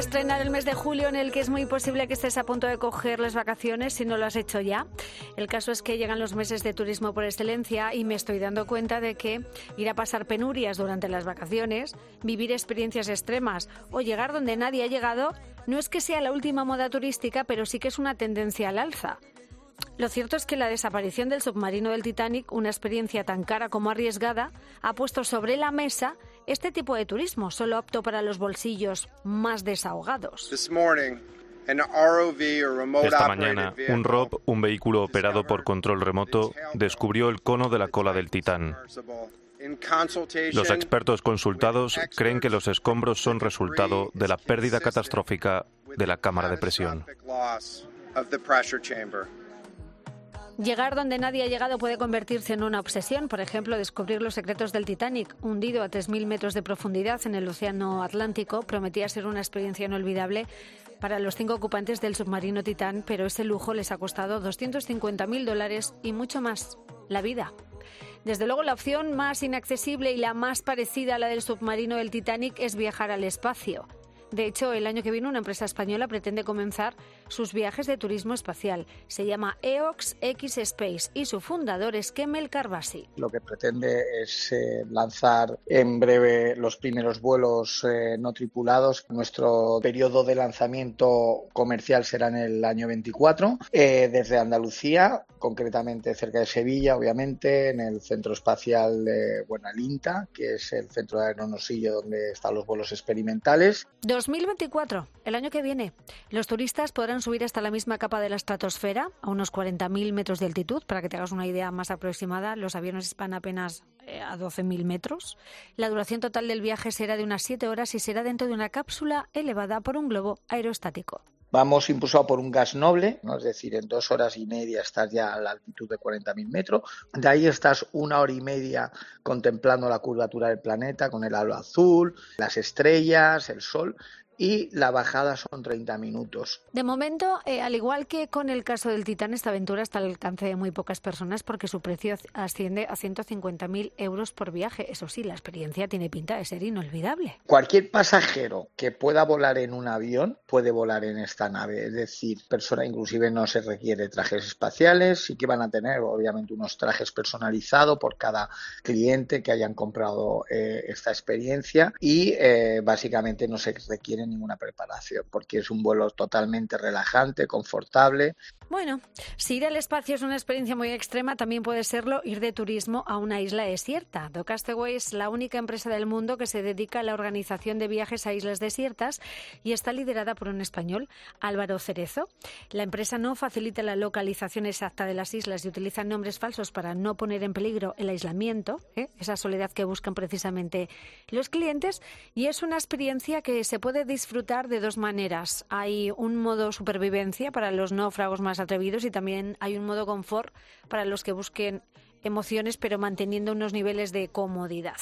Estrenar el mes de julio en el que es muy posible que estés a punto de coger las vacaciones si no lo has hecho ya. El caso es que llegan los meses de turismo por excelencia y me estoy dando cuenta de que ir a pasar penurias durante las vacaciones, vivir experiencias extremas o llegar donde nadie ha llegado no es que sea la última moda turística, pero sí que es una tendencia al alza. Lo cierto es que la desaparición del submarino del Titanic, una experiencia tan cara como arriesgada, ha puesto sobre la mesa este tipo de turismo, solo apto para los bolsillos más desahogados. ROV Esta mañana, un ROB, un vehículo operado por control remoto, descubrió el cono de la cola del Titán. Los expertos consultados creen que los escombros son resultado de la pérdida catastrófica de la cámara de presión. Llegar donde nadie ha llegado puede convertirse en una obsesión, por ejemplo, descubrir los secretos del Titanic, hundido a 3.000 metros de profundidad en el Océano Atlántico, prometía ser una experiencia inolvidable para los cinco ocupantes del submarino Titán, pero ese lujo les ha costado 250.000 dólares y mucho más, la vida. Desde luego, la opción más inaccesible y la más parecida a la del submarino del Titanic es viajar al espacio. De hecho, el año que viene una empresa española pretende comenzar sus viajes de turismo espacial. Se llama EOX X Space y su fundador es Kemel Karbasi. Lo que pretende es eh, lanzar en breve los primeros vuelos eh, no tripulados. Nuestro periodo de lanzamiento comercial será en el año 24, eh, desde Andalucía, concretamente cerca de Sevilla, obviamente, en el centro espacial de Buenalinta, que es el centro de aeronosillo donde están los vuelos experimentales. 2024, el año que viene. Los turistas podrán subir hasta la misma capa de la estratosfera, a unos 40.000 metros de altitud, para que te hagas una idea más aproximada. Los aviones van apenas eh, a 12.000 metros. La duración total del viaje será de unas 7 horas y será dentro de una cápsula elevada por un globo aerostático. Vamos impulsado por un gas noble, ¿no? es decir, en dos horas y media estás ya a la altitud de 40.000 metros. De ahí estás una hora y media contemplando la curvatura del planeta con el halo azul, las estrellas, el sol. Y la bajada son 30 minutos. De momento, eh, al igual que con el caso del Titán, esta aventura está al alcance de muy pocas personas porque su precio asciende a 150.000 euros por viaje. Eso sí, la experiencia tiene pinta de ser inolvidable. Cualquier pasajero que pueda volar en un avión puede volar en esta nave. Es decir, persona inclusive no se requiere trajes espaciales, sí que van a tener obviamente unos trajes personalizados por cada cliente que hayan comprado eh, esta experiencia y eh, básicamente no se requiere ninguna preparación porque es un vuelo totalmente relajante, confortable. Bueno, si ir al espacio es una experiencia muy extrema, también puede serlo ir de turismo a una isla desierta. The Castaway es la única empresa del mundo que se dedica a la organización de viajes a islas desiertas y está liderada por un español, Álvaro Cerezo. La empresa no facilita la localización exacta de las islas y utiliza nombres falsos para no poner en peligro el aislamiento, ¿eh? esa soledad que buscan precisamente los clientes, y es una experiencia que se puede disfrutar de dos maneras. Hay un modo supervivencia para los náufragos más atrevidos y también hay un modo confort para los que busquen emociones pero manteniendo unos niveles de comodidad.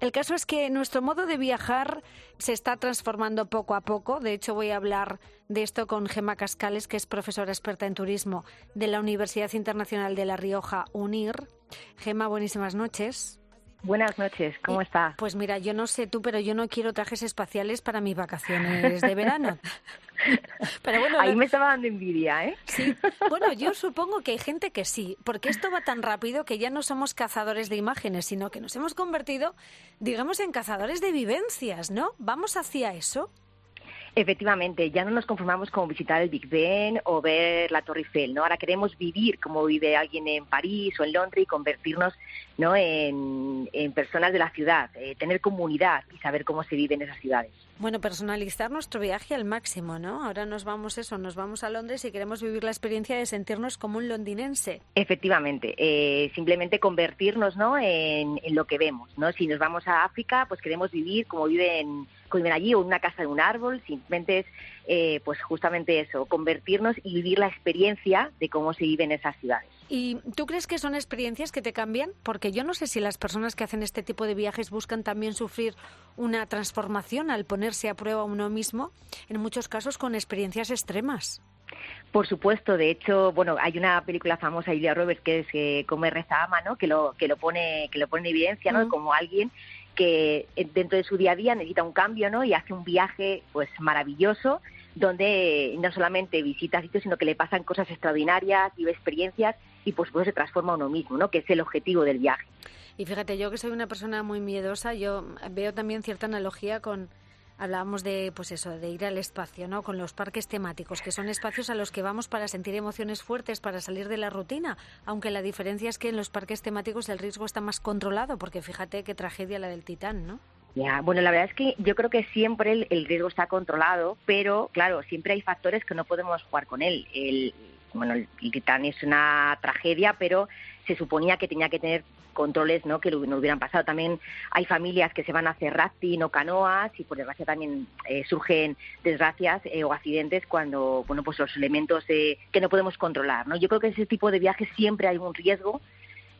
El caso es que nuestro modo de viajar se está transformando poco a poco. De hecho, voy a hablar de esto con Gema Cascales, que es profesora experta en turismo de la Universidad Internacional de La Rioja, UNIR. Gema, buenísimas noches. Buenas noches, ¿cómo está? Pues mira, yo no sé tú, pero yo no quiero trajes espaciales para mis vacaciones de verano. Pero bueno, Ahí me estaba dando envidia, ¿eh? Sí, bueno, yo supongo que hay gente que sí, porque esto va tan rápido que ya no somos cazadores de imágenes, sino que nos hemos convertido, digamos, en cazadores de vivencias, ¿no? ¿Vamos hacia eso? Efectivamente, ya no nos conformamos con visitar el Big Ben o ver la Torre Eiffel, ¿no? Ahora queremos vivir como vive alguien en París o en Londres y convertirnos, ¿no? En, personas de la ciudad, eh, tener comunidad y saber cómo se vive en esas ciudades. Bueno, personalizar nuestro viaje al máximo, ¿no? Ahora nos vamos eso, nos vamos a Londres y queremos vivir la experiencia de sentirnos como un londinense. Efectivamente, eh, simplemente convertirnos, ¿no? En, lo que vemos, ¿no? Si nos vamos a África, pues queremos vivir como viven, viven allí o en una casa de un árbol. Simplemente es, eh, pues justamente eso, convertirnos y vivir la experiencia de cómo se vive en esas ciudades. ¿Y tú crees que son experiencias que te cambian? Porque yo no sé si las personas que hacen este tipo de viajes buscan también sufrir una transformación al ponerse a prueba uno mismo, en muchos casos con experiencias extremas. Por supuesto, de hecho, bueno, hay una película famosa Julia Roberts que es eh, Come reza ama, ¿no? Que lo que lo pone que lo pone en evidencia, ¿no? Mm. Como alguien que eh, dentro de su día a día necesita un cambio, ¿no? Y hace un viaje pues maravilloso donde no solamente visita sitios, sino que le pasan cosas extraordinarias, vive experiencias y pues pues se transforma uno mismo, ¿no? Que es el objetivo del viaje. Y fíjate, yo que soy una persona muy miedosa, yo veo también cierta analogía con hablábamos de pues eso, de ir al espacio, ¿no? Con los parques temáticos, que son espacios a los que vamos para sentir emociones fuertes, para salir de la rutina, aunque la diferencia es que en los parques temáticos el riesgo está más controlado, porque fíjate qué tragedia la del Titán, ¿no? Ya, bueno, la verdad es que yo creo que siempre el, el riesgo está controlado, pero claro, siempre hay factores que no podemos jugar con él. El, bueno, el, Titán es una tragedia, pero se suponía que tenía que tener controles ¿no? que no hubieran pasado. También hay familias que se van a hacer rafting o canoas y por desgracia también eh, surgen desgracias eh, o accidentes cuando bueno pues los elementos eh, que no podemos controlar. ¿no? Yo creo que ese tipo de viajes siempre hay un riesgo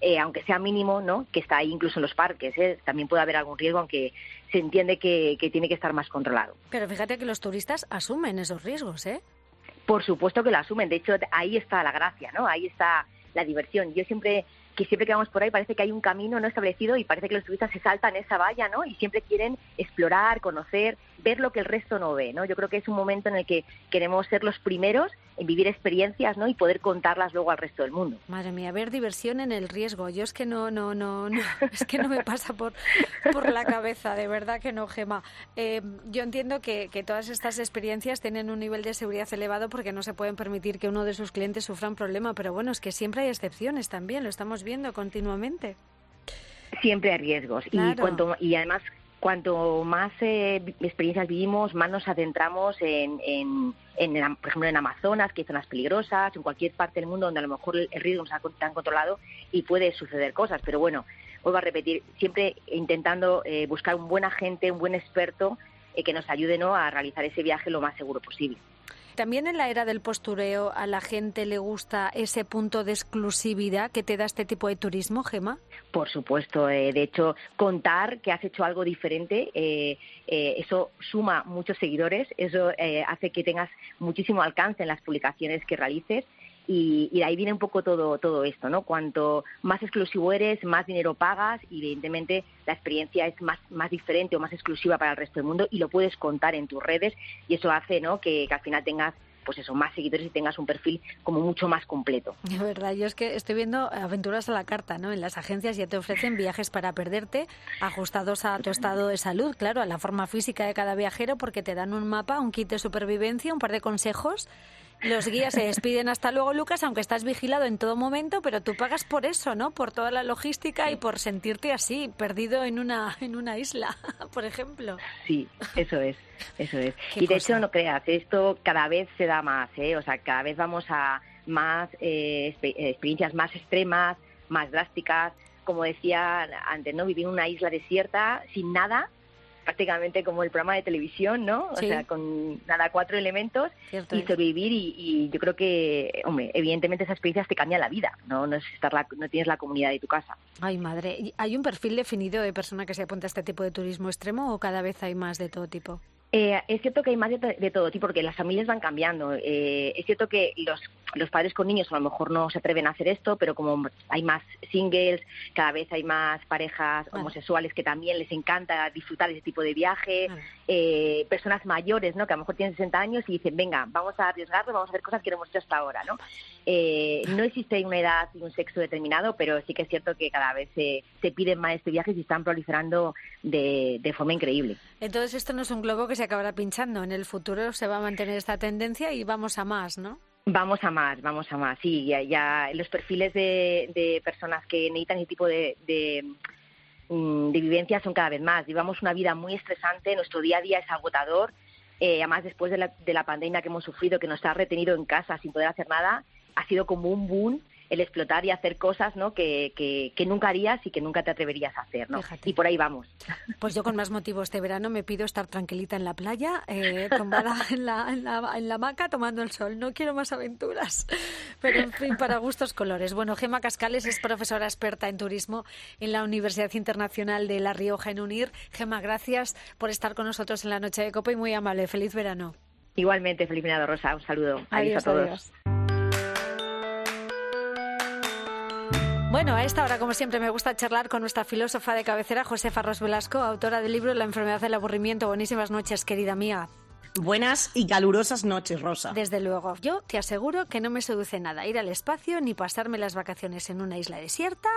eh, aunque sea mínimo, ¿no? que está ahí incluso en los parques. ¿eh? También puede haber algún riesgo, aunque se entiende que, que tiene que estar más controlado. Pero fíjate que los turistas asumen esos riesgos, ¿eh? Por supuesto que lo asumen. De hecho, ahí está la gracia, ¿no? Ahí está la diversión. Yo siempre que siempre que vamos por ahí parece que hay un camino no establecido y parece que los turistas se saltan esa valla, ¿no? Y siempre quieren explorar, conocer, ver lo que el resto no ve, ¿no? Yo creo que es un momento en el que queremos ser los primeros vivir experiencias, ¿no? Y poder contarlas luego al resto del mundo. Madre mía, ver diversión en el riesgo. Yo es que no, no, no, no es que no me pasa por, por la cabeza, de verdad que no, Gema. Eh, yo entiendo que, que todas estas experiencias tienen un nivel de seguridad elevado porque no se pueden permitir que uno de sus clientes sufra un problema, pero bueno, es que siempre hay excepciones también, lo estamos viendo continuamente. Siempre hay riesgos Claro. y cuanto y además cuanto más eh, experiencias vivimos, más nos adentramos en, en, por ejemplo, en Amazonas, que hay zonas peligrosas, en cualquier parte del mundo donde a lo mejor el, riesgo no está tan controlado y puede suceder cosas. Pero bueno, vuelvo a repetir, siempre intentando eh, buscar un buen agente, un buen experto eh, que nos ayude ¿no? a realizar ese viaje lo más seguro posible. También en la era del postureo a la gente le gusta ese punto de exclusividad que te da este tipo de turismo, Gema. Por supuesto, eh, de hecho, contar que has hecho algo diferente, eh, eh, eso suma muchos seguidores, eso eh, hace que tengas muchísimo alcance en las publicaciones que realices y, y de ahí viene un poco todo, todo esto, ¿no? Cuanto más exclusivo eres, más dinero pagas y evidentemente la experiencia es más, más diferente o más exclusiva para el resto del mundo y lo puedes contar en tus redes y eso hace, ¿no? Que, al final tengas pues eso, más seguidores y tengas un perfil como mucho más completo. De verdad, yo es que estoy viendo aventuras a la carta, ¿no? En las agencias ya te ofrecen viajes para perderte, ajustados a tu estado de salud, claro, a la forma física de cada viajero, porque te dan un mapa, un kit de supervivencia, un par de consejos. Los guías se despiden hasta luego, Lucas, aunque estás vigilado en todo momento, pero tú pagas por eso, ¿no? Por toda la logística y por sentirte así, perdido en una, en una isla, por ejemplo. Sí, eso es, eso es. Y de cosa. hecho, no creas, esto cada vez se da más, ¿eh? O sea, cada vez vamos a más eh, eh, experiencias más extremas, más drásticas. Como decía antes, ¿no? Vivir en una isla desierta sin nada, prácticamente como el programa de televisión, ¿no? Sí. O sea, con nada, cuatro elementos Cierto y sobrevivir y, y yo creo que, hombre, evidentemente esas experiencias te cambian la vida, ¿no? No, es estar la- no tienes la comunidad de tu casa. Ay, madre. ¿Y ¿Hay un perfil definido de persona que se apunta a este tipo de turismo extremo o cada vez hay más de todo tipo? Eh, es cierto que hay más de, de todo tipo, porque las familias van cambiando. Eh, es cierto que los, los padres con niños a lo mejor no se atreven a hacer esto, pero como hay más singles, cada vez hay más parejas Vale. homosexuales que también les encanta disfrutar de ese tipo de viaje, Vale. eh, personas mayores, ¿no? Que a lo mejor tienen 60 años y dicen, venga, vamos a arriesgarlo, vamos a hacer cosas que no hemos hecho hasta ahora, ¿no? Eh, no existe una edad y un sexo determinado, pero sí que es cierto que cada vez se, se piden más estos viajes y están proliferando de, de forma increíble. Entonces esto no es un globo que se acabará pinchando. En el futuro se va a mantener esta tendencia y vamos a más, ¿no? Vamos a más, vamos a más. Sí, ya, ya los perfiles de, de personas que necesitan ese tipo de, de, mm, de vivencias son cada vez más. Llevamos una vida muy estresante, nuestro día a día es agotador. Eh, además, después de la, de la pandemia que hemos sufrido, que nos ha retenido en casa sin poder hacer nada, ha sido como un boom el explotar y hacer cosas ¿no? que, que, nunca harías y que nunca te atreverías a hacer. ¿no? Y por ahí vamos. Pues yo con más motivo este verano me pido estar tranquilita en la playa, eh, tumbada en la, en, la, en la hamaca tomando el sol. No quiero más aventuras. Pero en fin, para gustos colores. Bueno, Gema Cascales es profesora experta en turismo en la Universidad Internacional de La Rioja en UNIR. Gema, gracias por estar con nosotros en la noche de Copa y muy amable. Feliz verano. Igualmente, feliz verano, Rosa. Un saludo. Adiós, a todos. Bueno, a esta hora, como siempre, me gusta charlar con nuestra filósofa de cabecera, Josefa Ros Velasco, autora del libro La enfermedad del aburrimiento. Buenísimas noches, querida mía. Buenas y calurosas noches, Rosa. Desde luego. Yo te aseguro que no me seduce nada ir al espacio ni pasarme las vacaciones en una isla desierta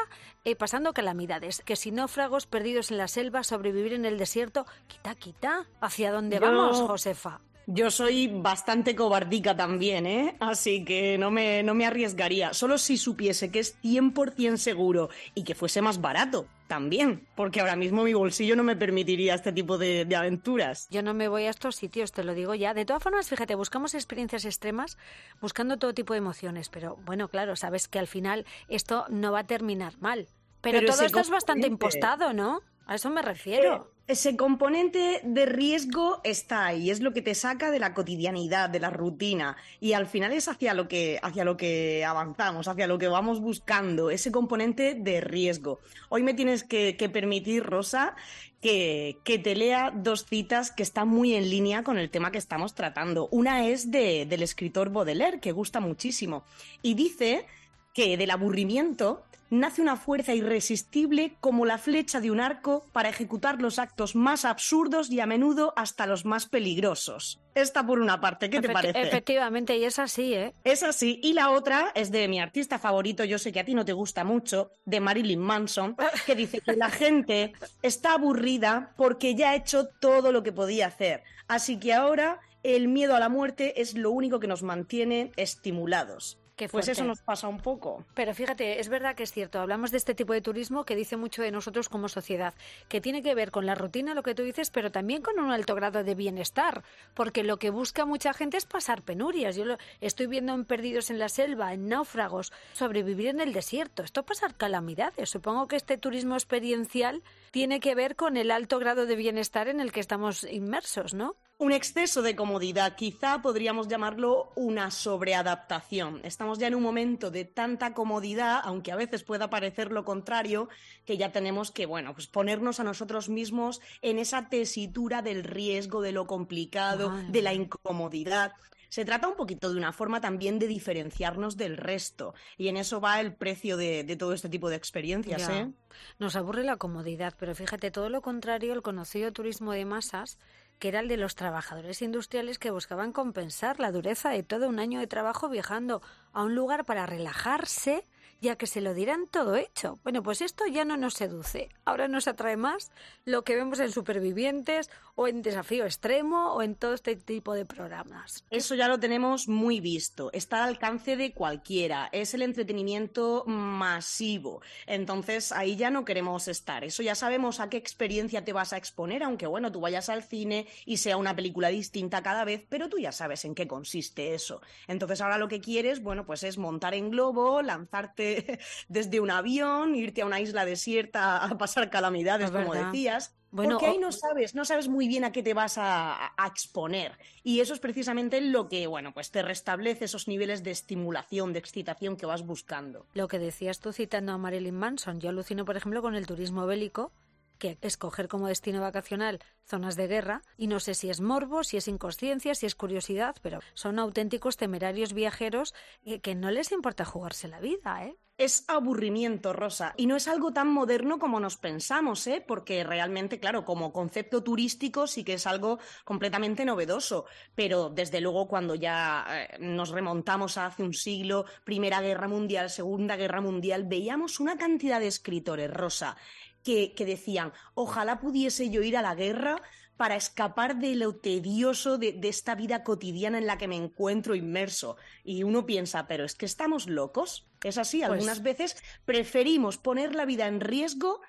eh, pasando calamidades. Que si náufragos perdidos en la selva, sobrevivir en el desierto. Quita, quita. ¿Hacia dónde vamos, Josefa? Yo soy bastante cobardica también, ¿eh? Así que no me, no me arriesgaría. Solo si supiese que es 100% seguro y que fuese más barato también, porque ahora mismo mi bolsillo no me permitiría este tipo de, de, aventuras. Yo no me voy a estos sitios, te lo digo ya. De todas formas, fíjate, buscamos experiencias extremas, buscando todo tipo de emociones, pero bueno, claro, sabes que al final esto no va a terminar mal. Pero, todo esto es bastante impostado, ¿no? A eso me refiero. Ese componente de riesgo está ahí, es lo que te saca de la cotidianidad, de la rutina, y al final es hacia lo que, hacia lo que avanzamos, hacia lo que vamos buscando, ese componente de riesgo. Hoy me tienes que, permitir, Rosa, que, que, te lea dos citas que están muy en línea con el tema que estamos tratando. Una es de, del escritor Baudelaire, que gusta muchísimo, y dice que del aburrimiento nace una fuerza irresistible como la flecha de un arco para ejecutar los actos más absurdos y a menudo hasta los más peligrosos. Esta por una parte, ¿qué te parece? Efectivamente, y es así, ¿eh? Es así. Y la otra es de mi artista favorito, yo sé que a ti no te gusta mucho, de Marilyn Manson, que dice que la gente está aburrida porque ya ha hecho todo lo que podía hacer. Así que ahora el miedo a la muerte es lo único que nos mantiene estimulados pues eso nos pasa un poco. Pero fíjate, es verdad que es cierto, hablamos de este tipo de turismo que dice mucho de nosotros como sociedad, que tiene que ver con la rutina, lo que tú dices, pero también con un alto grado de bienestar, porque lo que busca mucha gente es pasar penurias. Yo lo estoy viendo en Perdidos en la Selva, en Náufragos, sobrevivir en el desierto, esto pasar calamidades. Supongo que este turismo experiencial tiene que ver con el alto grado de bienestar en el que estamos inmersos, ¿no? Un exceso de comodidad, quizá podríamos llamarlo una sobreadaptación. Estamos ya en un momento de tanta comodidad, aunque a veces pueda parecer lo contrario, que ya tenemos que, bueno, pues ponernos a nosotros mismos en esa tesitura del riesgo, de lo complicado, de la incomodidad. Se trata un poquito de una forma también de diferenciarnos del resto. Y en eso va el precio de, todo este tipo de experiencias. ¿eh? Nos aburre la comodidad, pero fíjate, todo lo contrario, el conocido turismo de masas que era el de los trabajadores industriales que buscaban compensar la dureza de todo un año de trabajo viajando a un lugar para relajarse ya que se lo dirán todo hecho. Bueno, pues esto ya no nos seduce. Ahora nos atrae más lo que vemos en Supervivientes o en Desafío Extremo o en todo este tipo de programas. Eso ya lo tenemos muy visto. Está al alcance de cualquiera. Es el entretenimiento masivo. Entonces ahí ya no queremos estar. Eso ya sabemos a qué experiencia te vas a exponer, aunque bueno, tú vayas al cine y sea una película distinta cada vez, pero tú ya sabes en qué consiste eso. Entonces ahora lo que quieres, bueno, pues es montar en globo, lanzarte desde un avión, irte a una isla desierta a pasar calamidades, como decías. porque ahí no sabes, no sabes muy bien a qué te vas a, exponer. Y eso es precisamente lo que, bueno, pues te restablece esos niveles de estimulación, de excitación que vas buscando. Lo que decías tú citando a Marilyn Manson, yo alucino, por ejemplo, con el turismo bélico, que escoger como destino vacacional zonas de guerra y no sé si es morbo, si es inconsciencia, si es curiosidad, pero son auténticos temerarios viajeros que no les importa jugarse la vida, ¿eh? es aburrimiento, Rosa, y no es algo tan moderno como nos pensamos, ¿eh? porque realmente, claro, como concepto turístico sí que es algo completamente novedoso, pero desde luego cuando ya eh, nos remontamos a hace un siglo, Primera Guerra Mundial, Segunda Guerra Mundial, veíamos una cantidad de escritores, Rosa, que, que decían, ojalá pudiese yo ir a la guerra para escapar de lo tedioso de, esta vida cotidiana en la que me encuentro inmerso. Y uno piensa, pero es que estamos locos. Es así, pues algunas veces preferimos poner la vida en riesgo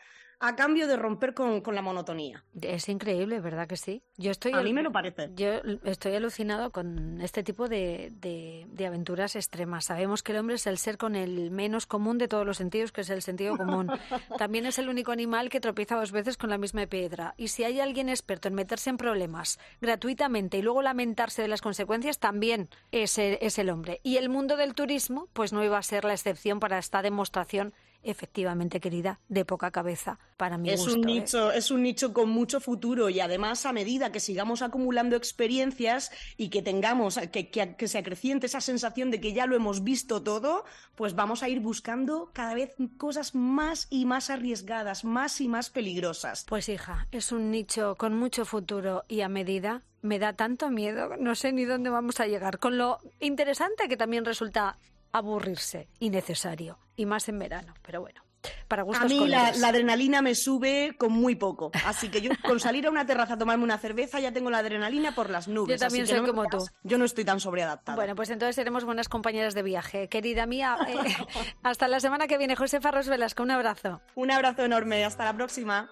a cambio de romper con, con la monotonía. Es increíble, ¿verdad que sí? Yo estoy A mí me lo parece. Yo estoy alucinado con este tipo de, de- de aventuras extremas. Sabemos que el hombre es el ser con el menos común de todos los sentidos, que es el sentido común. También es el único animal que tropieza dos veces con la misma piedra. Y si hay alguien experto en meterse en problemas gratuitamente y luego lamentarse de las consecuencias, también es el, es el hombre. Y el mundo del turismo, pues no iba a ser la excepción para esta demostración efectivamente querida, de poca cabeza, para mi es gusto. un ¿eh? nicho, es un nicho con mucho futuro y además a medida que sigamos acumulando experiencias y que tengamos que, que, que se acreciente esa sensación de que ya lo hemos visto todo, pues vamos a ir buscando cada vez cosas más y más arriesgadas, más y más peligrosas. Pues hija, es un nicho con mucho futuro y a medida me da tanto miedo, no sé ni dónde vamos a llegar, con lo interesante que también resulta aburrirse innecesario y más en verano, pero bueno. Para A gustos mí la, adrenalina me sube con muy poco, así que yo con salir a una terraza a tomarme una cerveza ya tengo la adrenalina por las nubes. Yo también así que soy no como creas, tú. Yo no estoy tan sobreadaptada. Bueno, pues entonces seremos buenas compañeras de viaje. Querida mía, eh, hasta la semana que viene. Josefa Ros Velasco, un abrazo. Un abrazo enorme, hasta la próxima.